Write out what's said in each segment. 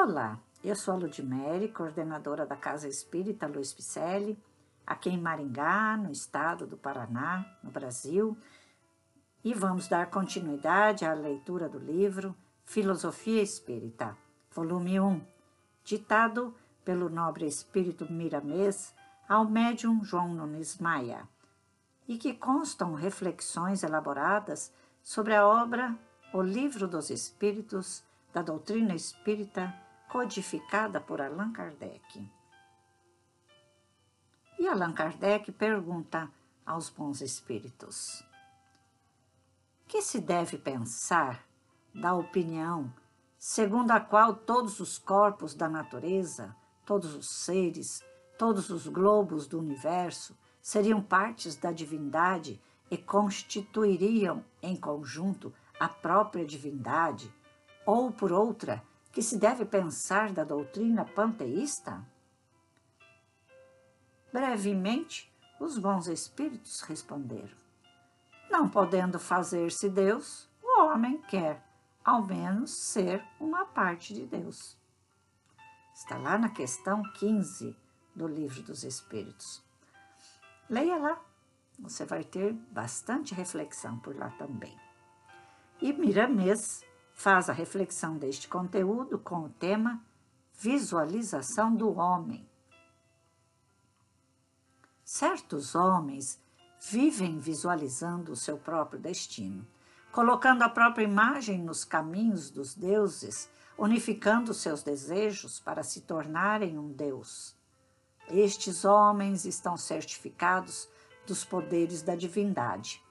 Olá, eu sou a Ludmere, coordenadora da Casa Espírita Luiz Picelli, aqui em Maringá, no estado do Paraná, no Brasil, e vamos dar continuidade à leitura do livro Filosofia Espírita, volume 1, ditado pelo nobre espírito Miramês ao médium João Nunes Maia, e que constam reflexões elaboradas sobre a obra O Livro dos Espíritos da Doutrina Espírita, codificada por Allan Kardec. E Allan Kardec pergunta aos bons espíritos: Que se deve pensar da opinião segundo a qual todos os corpos da natureza, todos os seres, todos os globos do universo seriam partes da divindade e constituiriam em conjunto a própria divindade, ou por outra, que se deve pensar da doutrina panteísta? Brevemente, os bons espíritos responderam: Não podendo fazer-se Deus, o homem quer, ao menos, ser uma parte de Deus. Está lá na questão 15 do Livro dos Espíritos. Leia lá, você vai ter bastante reflexão por lá também. E Miramês faz a reflexão deste conteúdo com o tema Visualização do Homem. Certos homens vivem visualizando o seu próprio destino, colocando a própria imagem nos caminhos dos deuses unificando seus desejos para se tornarem um Deus. Estes homens estão certificados dos poderes da divindade,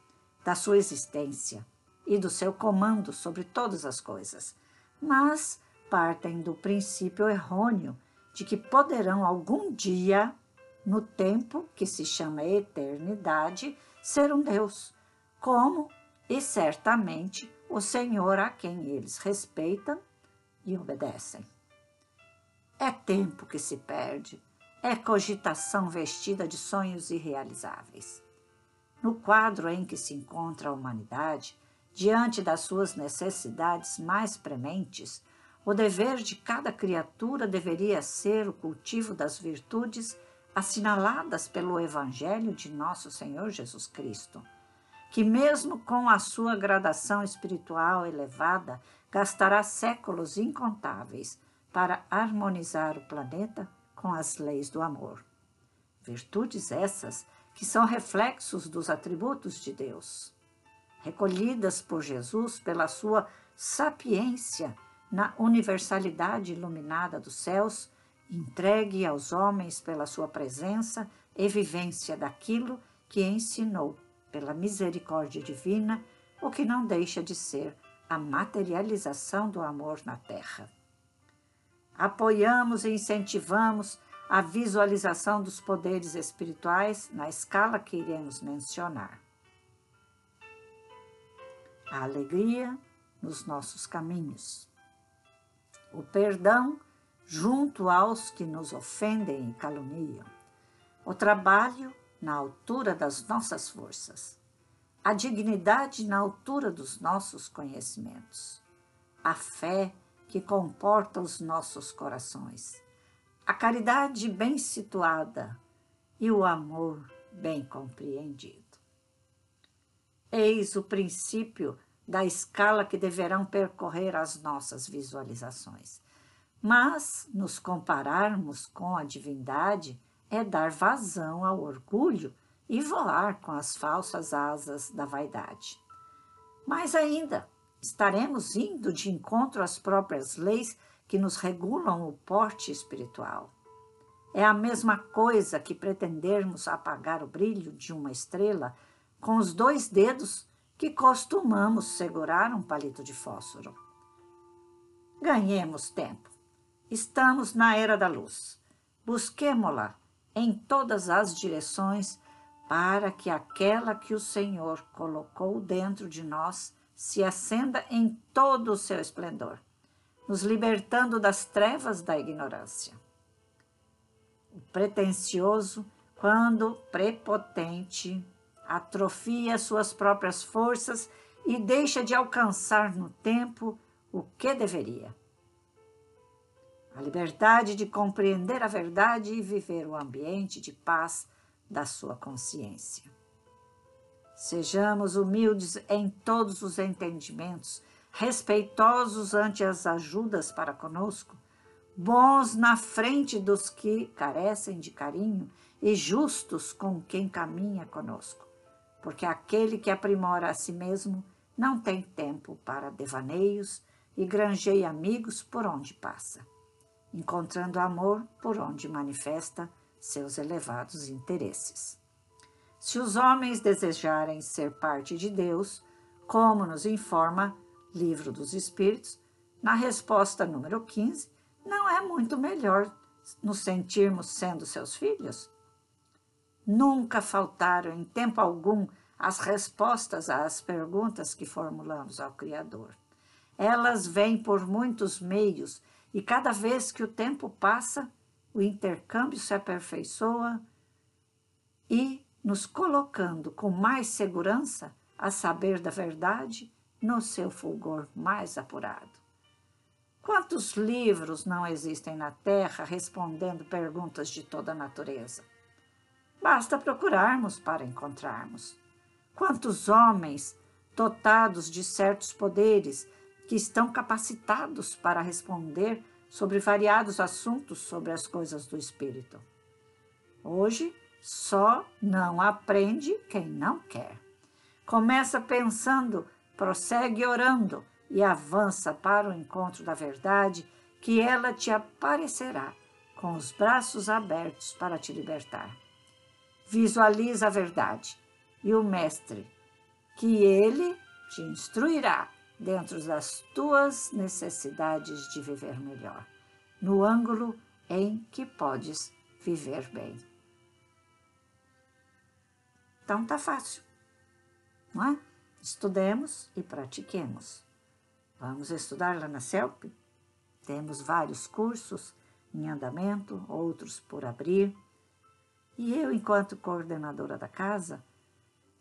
da sua existência e do seu comando sobre todas as coisas, mas partem do princípio errôneo de que poderão algum dia, no tempo que se chama eternidade, ser um Deus, como e certamente o Senhor a quem eles respeitam e obedecem. É tempo que se perde, é cogitação vestida de sonhos irrealizáveis. No quadro em que se encontra a humanidade, diante das suas necessidades mais prementes, o dever de cada criatura deveria ser o cultivo das virtudes assinaladas pelo Evangelho de nosso Senhor Jesus Cristo, que, mesmo com a sua gradação espiritual elevada, gastará séculos incontáveis para harmonizar o planeta com as leis do amor. Virtudes essas que são reflexos dos atributos de Deus, recolhidas por Jesus pela sua sapiência na universalidade iluminada dos céus, entregue aos homens pela sua presença e vivência daquilo que ensinou pela misericórdia divina, o que não deixa de ser a materialização do amor na Terra. Apoiamos e incentivamos a visualização dos poderes espirituais na escala que iremos mencionar. A alegria nos nossos caminhos. O perdão junto aos que nos ofendem e caluniam. O trabalho na altura das nossas forças a dignidade na altura dos nossos conhecimentos, a fé que comporta os nossos corações, a caridade bem situada e o amor bem compreendido. Eis o princípio da escala que deverão percorrer as nossas visualizações. Mas nos compararmos com a divindade é dar vazão ao orgulho e voar com as falsas asas da vaidade. Mais ainda, estaremos indo de encontro às próprias leis que nos regulam o porte espiritual. É a mesma coisa que pretendermos apagar o brilho de uma estrela com os dois dedos que costumamos segurar um palito de fósforo. Ganhemos tempo. Estamos na era da luz. Busquemo-la em todas as direções para que aquela que o Senhor colocou dentro de nós se acenda em todo o seu esplendor, nos libertando das trevas da ignorância. O pretensioso, quando prepotente, atrofia suas próprias forças e deixa de alcançar no tempo o que deveria. a liberdade de compreender a verdade e viver o ambiente de paz da sua consciência. Sejamos humildes em todos os entendimentos, respeitosos ante as ajudas para conosco, bons na frente dos que carecem de carinho e justos com quem caminha conosco, porque aquele que aprimora a si mesmo não tem tempo para devaneios e granjeia amigos por onde passa, encontrando amor por onde manifesta seus elevados interesses. Se os homens desejarem ser parte de Deus, como nos informa Livro dos Espíritos, na resposta número 15, não é muito melhor nos sentirmos sendo seus filhos? Nunca faltaram em tempo algum as respostas às perguntas que formulamos ao Criador. Elas vêm por muitos meios e cada vez que o tempo passa, o intercâmbio se aperfeiçoa e nos colocando com mais segurança a saber da verdade no seu fulgor mais apurado. Quantos livros não existem na Terra respondendo perguntas de toda a natureza? Basta procurarmos para encontrarmos. Quantos homens dotados de certos poderes que estão capacitados para responder sobre variados assuntos sobre as coisas do espírito. Hoje, só não aprende quem não quer. Começa pensando, prossegue orando e avança para o encontro da verdade, que ela te aparecerá com os braços abertos para te libertar. Visualiza a verdade e o Mestre, que ele te instruirá dentro das tuas necessidades de viver melhor, no ângulo em que podes viver bem. Então tá fácil, não é? Estudemos e pratiquemos. Vamos estudar lá na CELP? Temos vários cursos em andamento, outros por abrir. E eu, enquanto coordenadora da casa,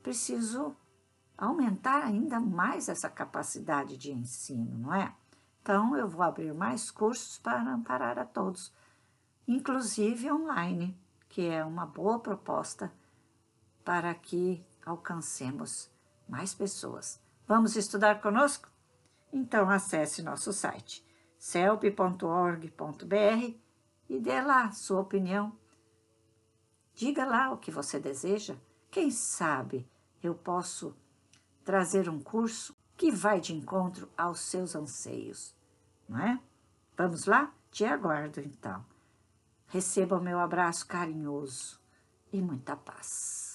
preciso aumentar ainda mais essa capacidade de ensino, não é? Então, eu vou abrir mais cursos para amparar a todos, inclusive online, que é uma boa proposta para que alcancemos mais pessoas. Vamos estudar conosco? Então, acesse nosso site celp.org.br e dê lá sua opinião. Diga lá o que você deseja. Quem sabe eu posso trazer um curso que vai de encontro aos seus anseios, não é? Vamos lá? Te aguardo, então. Receba o meu abraço carinhoso e muita paz.